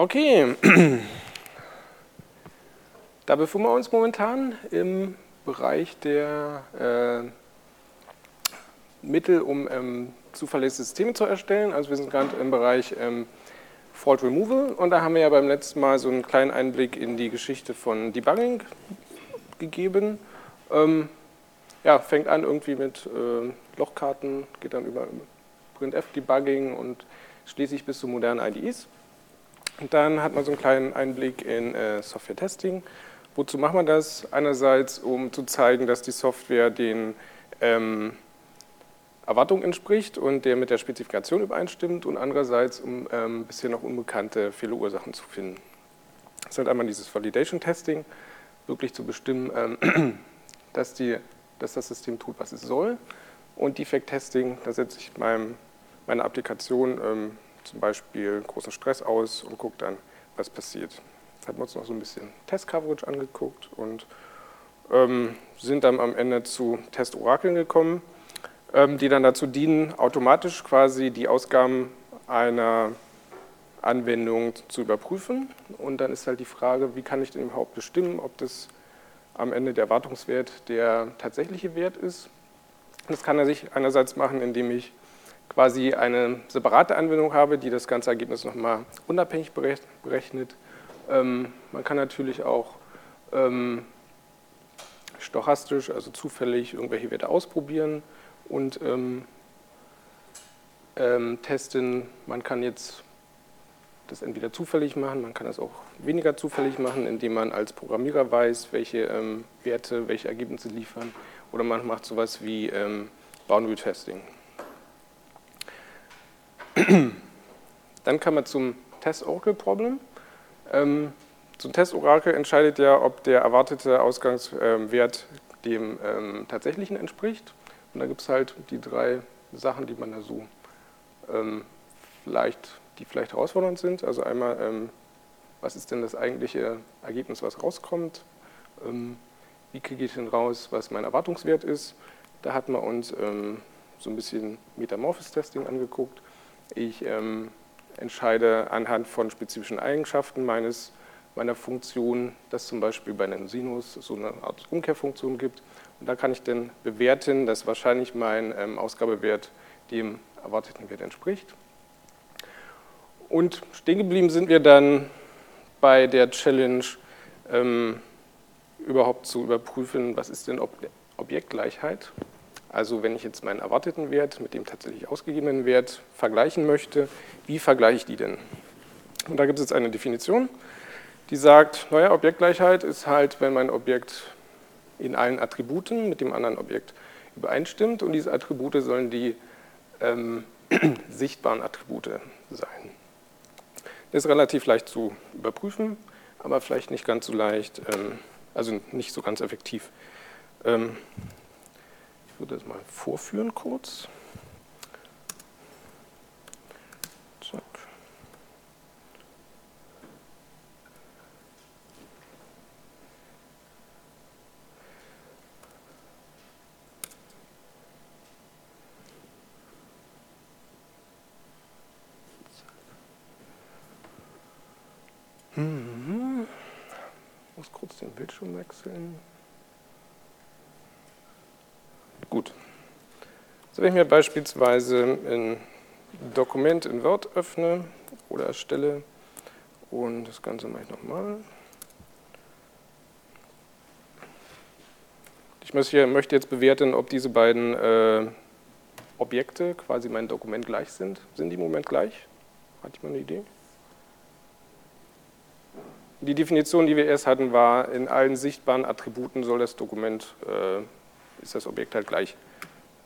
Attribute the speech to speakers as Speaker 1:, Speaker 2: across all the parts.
Speaker 1: Okay, da befinden wir uns momentan im Bereich der äh, Mittel, um ähm, zuverlässige Systeme zu erstellen. Also wir sind gerade im Bereich ähm, Fault Removal und da haben wir ja beim letzten Mal so einen kleinen Einblick in die Geschichte von Debugging gegeben. Ähm, ja, fängt an irgendwie mit äh, Lochkarten, geht dann über Printf-Debugging und schließlich bis zu modernen IDEs. Und dann hat man so einen kleinen Einblick in äh, Software-Testing. Wozu macht man das? Einerseits, um zu zeigen, dass die Software den ähm, Erwartungen entspricht und der mit der Spezifikation übereinstimmt und andererseits, um ähm, bisher noch unbekannte Fehlerursachen zu finden. Das ist halt einmal dieses Validation-Testing, wirklich zu bestimmen, ähm, dass, die, dass das System tut, was es soll. Und Defect-Testing, da setze ich meinem, meiner Applikation ähm, zum Beispiel großen Stress aus und guckt dann, was passiert. Jetzt haben wir uns noch so ein bisschen Test-Coverage angeguckt und ähm, sind dann am Ende zu Test-Orakeln gekommen, ähm, die dann dazu dienen, automatisch quasi die Ausgaben einer Anwendung zu überprüfen. Und dann ist halt die Frage, wie kann ich denn überhaupt bestimmen, ob das am Ende der Erwartungswert der tatsächliche Wert ist. Das kann er sich einerseits machen, indem ich quasi eine separate Anwendung habe, die das ganze Ergebnis nochmal unabhängig berechnet. Ähm, man kann natürlich auch ähm, stochastisch, also zufällig, irgendwelche Werte ausprobieren und ähm, ähm, testen. Man kann jetzt das entweder zufällig machen, man kann das auch weniger zufällig machen, indem man als Programmierer weiß, welche ähm, Werte, welche Ergebnisse liefern. Oder man macht sowas wie ähm, Boundary Testing. Dann kann man zum Test-Oracle-Problem. Ähm, zum Test-Oracle entscheidet ja, ob der erwartete Ausgangswert dem ähm, tatsächlichen entspricht. Und da gibt es halt die drei Sachen, die man da so ähm, vielleicht, die vielleicht herausfordernd sind. Also einmal, ähm, was ist denn das eigentliche Ergebnis, was rauskommt? Ähm, wie kriege ich denn raus, was mein Erwartungswert ist? Da hat man uns ähm, so ein bisschen Metamorphosis-Testing angeguckt. Ich ähm, entscheide anhand von spezifischen Eigenschaften meines, meiner Funktion, dass zum Beispiel bei einem Sinus so eine Art Umkehrfunktion gibt. Und da kann ich dann bewerten, dass wahrscheinlich mein ähm, Ausgabewert dem erwarteten Wert entspricht. Und stehen geblieben sind wir dann bei der Challenge, ähm, überhaupt zu überprüfen, was ist denn Ob Objektgleichheit. Also wenn ich jetzt meinen erwarteten Wert mit dem tatsächlich ausgegebenen Wert vergleichen möchte, wie vergleiche ich die denn? Und da gibt es jetzt eine Definition, die sagt, naja, Objektgleichheit ist halt, wenn mein Objekt in allen Attributen mit dem anderen Objekt übereinstimmt und diese Attribute sollen die ähm, sichtbaren Attribute sein. Das ist relativ leicht zu überprüfen, aber vielleicht nicht ganz so leicht, ähm, also nicht so ganz effektiv. Ähm, würde das mal vorführen kurz. Zack. Mhm. Muss kurz den Bildschirm wechseln. Gut. So, wenn ich mir beispielsweise ein Dokument in Word öffne oder erstelle und das Ganze mache ich nochmal. Ich möchte jetzt bewerten, ob diese beiden äh, Objekte, quasi mein Dokument, gleich sind. Sind die im Moment gleich? Hat jemand eine Idee? Die Definition, die wir erst hatten, war, in allen sichtbaren Attributen soll das Dokument äh, ist das Objekt halt gleich.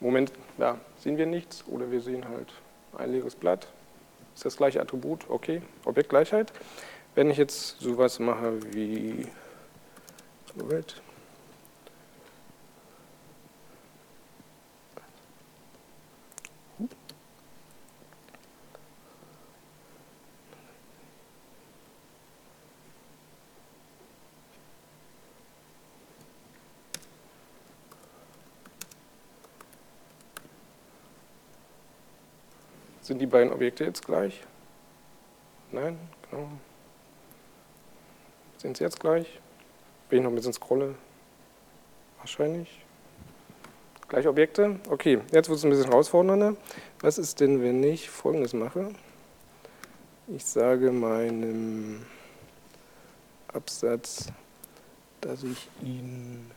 Speaker 1: Im Moment ja, sehen wir nichts oder wir sehen halt ein leeres Blatt. Ist das gleiche Attribut, okay, Objektgleichheit. Wenn ich jetzt sowas mache wie Moment, Sind die beiden Objekte jetzt gleich? Nein? Genau. Sind sie jetzt gleich? Wenn ich noch ein bisschen scrolle? Wahrscheinlich. Gleich Objekte? Okay, jetzt wird es ein bisschen herausfordernder. Was ist denn, wenn ich Folgendes mache? Ich sage meinem Absatz, dass ich ihn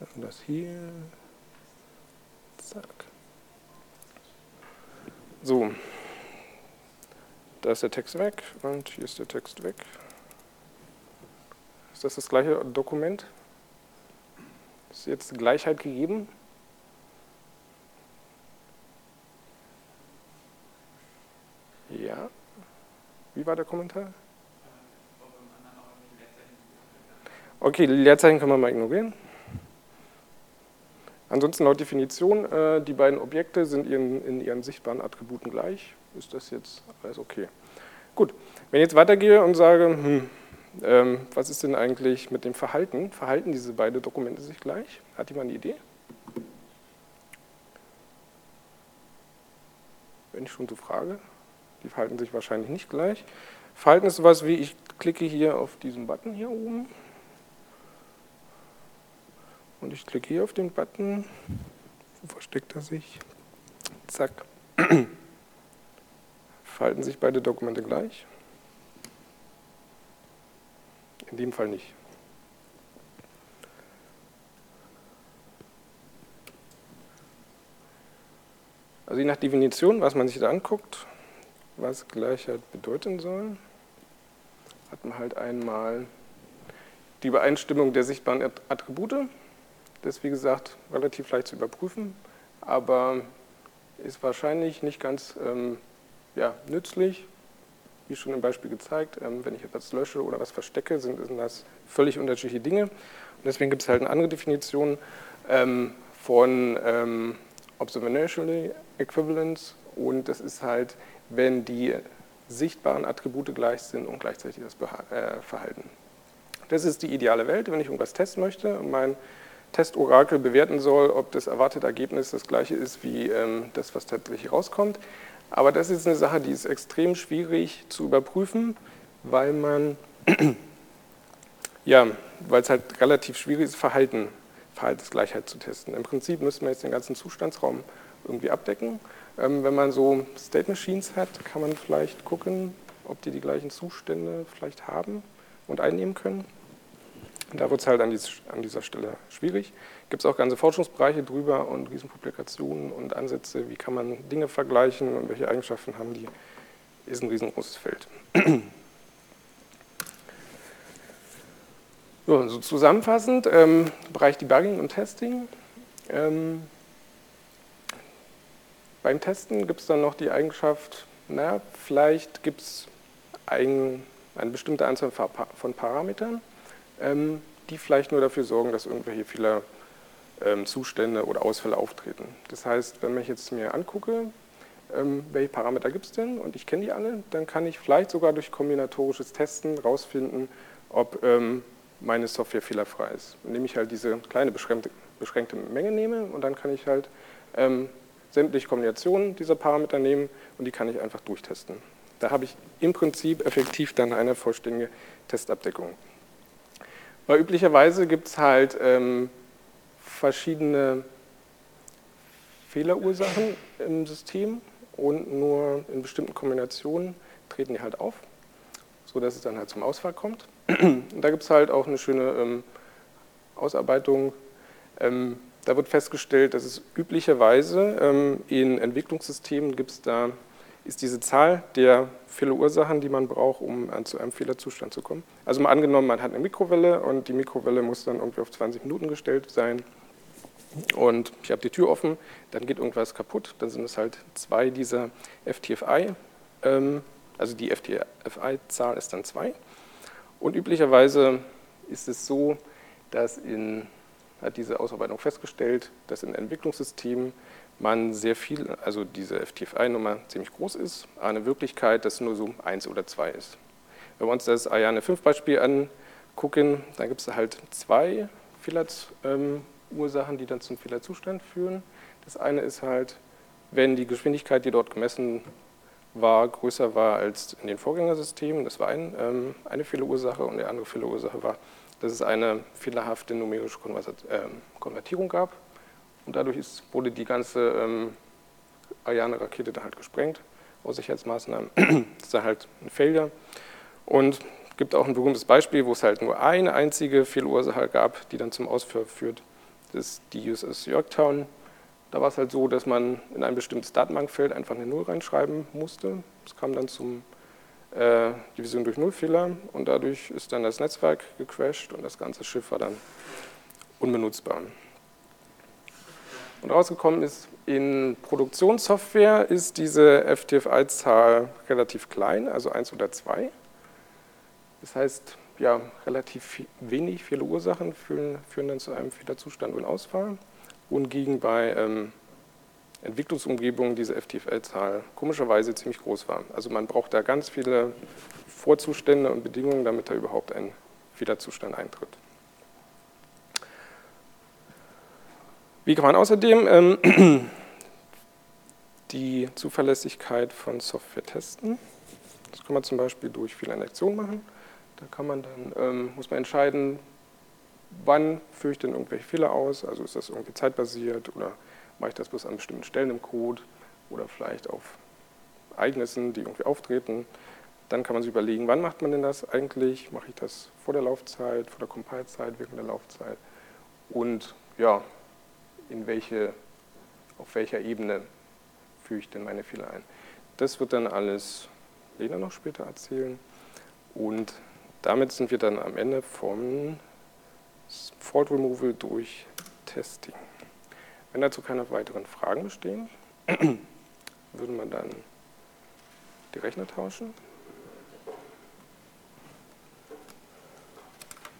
Speaker 1: sagen das hier. Zack. So, da ist der Text weg und hier ist der Text weg. Ist das das gleiche Dokument? Ist jetzt Gleichheit gegeben? Ja. Wie war der Kommentar? Okay, Leerzeichen können wir mal ignorieren. Ansonsten laut Definition, äh, die beiden Objekte sind ihren, in ihren sichtbaren Attributen gleich. Ist das jetzt alles okay? Gut, wenn ich jetzt weitergehe und sage, hm, ähm, was ist denn eigentlich mit dem Verhalten? Verhalten diese beiden Dokumente sich gleich? Hat jemand eine Idee? Wenn ich schon so frage, die verhalten sich wahrscheinlich nicht gleich. Verhalten ist sowas wie, ich klicke hier auf diesen Button hier oben und ich klicke hier auf den Button. Wo versteckt er sich? Zack. Verhalten sich beide Dokumente gleich? In dem Fall nicht. Also je nach Definition, was man sich da anguckt, was Gleichheit bedeuten soll, hat man halt einmal die Übereinstimmung der sichtbaren Attribute das ist wie gesagt relativ leicht zu überprüfen, aber ist wahrscheinlich nicht ganz ähm, ja, nützlich. Wie schon im Beispiel gezeigt, ähm, wenn ich etwas lösche oder was verstecke, sind, sind das völlig unterschiedliche Dinge. Und deswegen gibt es halt eine andere Definition ähm, von ähm, Observational Equivalence und das ist halt, wenn die sichtbaren Attribute gleich sind und gleichzeitig das äh, Verhalten. Das ist die ideale Welt, wenn ich irgendwas testen möchte und mein Testorakel bewerten soll, ob das erwartete Ergebnis das gleiche ist wie ähm, das, was tatsächlich rauskommt. Aber das ist eine Sache, die ist extrem schwierig zu überprüfen, weil man, ja, weil es halt relativ schwierig ist, Verhalten, Verhaltensgleichheit zu testen. Im Prinzip müsste man jetzt den ganzen Zustandsraum irgendwie abdecken. Ähm, wenn man so State Machines hat, kann man vielleicht gucken, ob die die gleichen Zustände vielleicht haben und einnehmen können. Da wird es halt an, dieser Stelle schwierig. Gibt es auch ganze Forschungsbereiche drüber und Riesenpublikationen und Ansätze, wie kann man Dinge vergleichen und welche Eigenschaften haben die, ist ein riesengroßes Feld. So, so zusammenfassend, ähm, Bereich Debugging und Testing. Ähm, beim Testen gibt es dann noch die Eigenschaft, naja, vielleicht gibt es ein, eine bestimmte Anzahl von Parametern, die vielleicht nur dafür sorgen, dass irgendwelche Fehler, ähm, Zustände oder Ausfälle auftreten. Das heißt, wenn ich jetzt mir angucke, ähm, welche Parameter gibt es denn und ich kenne die alle, dann kann ich vielleicht sogar durch kombinatorisches Testen rausfinden, ob meine Software fehlerfrei ist. Indem ich halt diese kleine beschränkte, beschränkte Menge nehme und dann kann ich halt ähm, sämtliche Kombinationen dieser Parameter nehmen und die kann ich einfach durchtesten. Da habe ich im Prinzip effektiv dann eine vollständige Testabdeckung. Weil üblicherweise gibt es halt ähm, verschiedene Fehlerursachen im System und nur in bestimmten Kombinationen treten die halt auf, sodass es dann halt zum Ausfall kommt. Und da gibt es halt auch eine schöne ähm, Ausarbeitung. Ähm, da wird festgestellt, dass es üblicherweise ähm, in Entwicklungssystemen gibt es da ist diese Zahl der Fehlerursachen, die man braucht, um zu einem Fehlerzustand zu kommen. Also mal angenommen, man hat eine Mikrowelle und die Mikrowelle muss dann irgendwie auf 20 Minuten gestellt sein und ich habe die Tür offen, dann geht irgendwas kaputt, dann sind es halt zwei dieser FTFI, ähm, also die FTFI-Zahl ist dann zwei und üblicherweise ist es so, dass in, hat diese Ausarbeitung festgestellt, dass in Entwicklungssystemen man sehr viel, also diese FTFI-Nummer ziemlich groß ist, eine Wirklichkeit, dass nur so eins oder zwei ist. Wenn wir uns das Ariane 5 Beispiel angucken, dann gibt es halt zwei Fehlerursachen, die dann zum Fehlerzustand führen. Das eine ist halt, wenn die Geschwindigkeit, die dort gemessen war, größer war als in den Vorgängersystemen. Das war ein, ähm, eine Fehlerursache und die andere Fehlerursache war, dass es eine fehlerhafte numerische ähm, Konvertierung gab. Und dadurch ist, wurde die ganze ähm, Ariane-Rakete dann halt gesprengt aus Sicherheitsmaßnahmen. das ist dann halt ein Failure. Und es gibt auch ein berühmtes Beispiel, wo es halt nur eine einzige Fehlursache gab, die dann zum Ausfall führt. Das ist die USS Yorktown. Da war es halt so, dass man in ein bestimmtes Datenbankfeld einfach eine Null reinschreiben musste. Es kam dann zum äh, Division durch Null-Fehler und dadurch ist dann das Netzwerk gecrashed und das ganze Schiff war dann unbenutzbar. Und rausgekommen ist, in Produktionssoftware ist diese FTFI-Zahl relativ klein, also 1 oder 2. Das heißt, ja, relativ wenig viele Ursachen führen, führen dann zu einem Fehlerzustand und Ausfall wohingegen bei ähm, Entwicklungsumgebungen diese FTFL-Zahl komischerweise ziemlich groß war. Also man braucht da ganz viele Vorzustände und Bedingungen, damit da überhaupt ein Fehlerzustand eintritt. Wie kann man außerdem ähm, die Zuverlässigkeit von Software testen? Das kann man zum Beispiel durch Fehlerinjektion machen. Da kann man dann, ähm, muss man entscheiden, wann führe ich denn irgendwelche Fehler aus? Also ist das irgendwie zeitbasiert oder mache ich das bloß an bestimmten Stellen im Code oder vielleicht auf Ereignissen, die irgendwie auftreten? Dann kann man sich überlegen, wann macht man denn das eigentlich? Mache ich das vor der Laufzeit, vor der Compile-Zeit, während der Laufzeit? Und ja, in welche, auf welcher Ebene führe ich denn meine Fehler ein? Das wird dann alles Lena noch später erzählen. Und damit sind wir dann am Ende vom Fault Removal durch Testing. Wenn dazu keine weiteren Fragen bestehen, würde man dann die Rechner tauschen.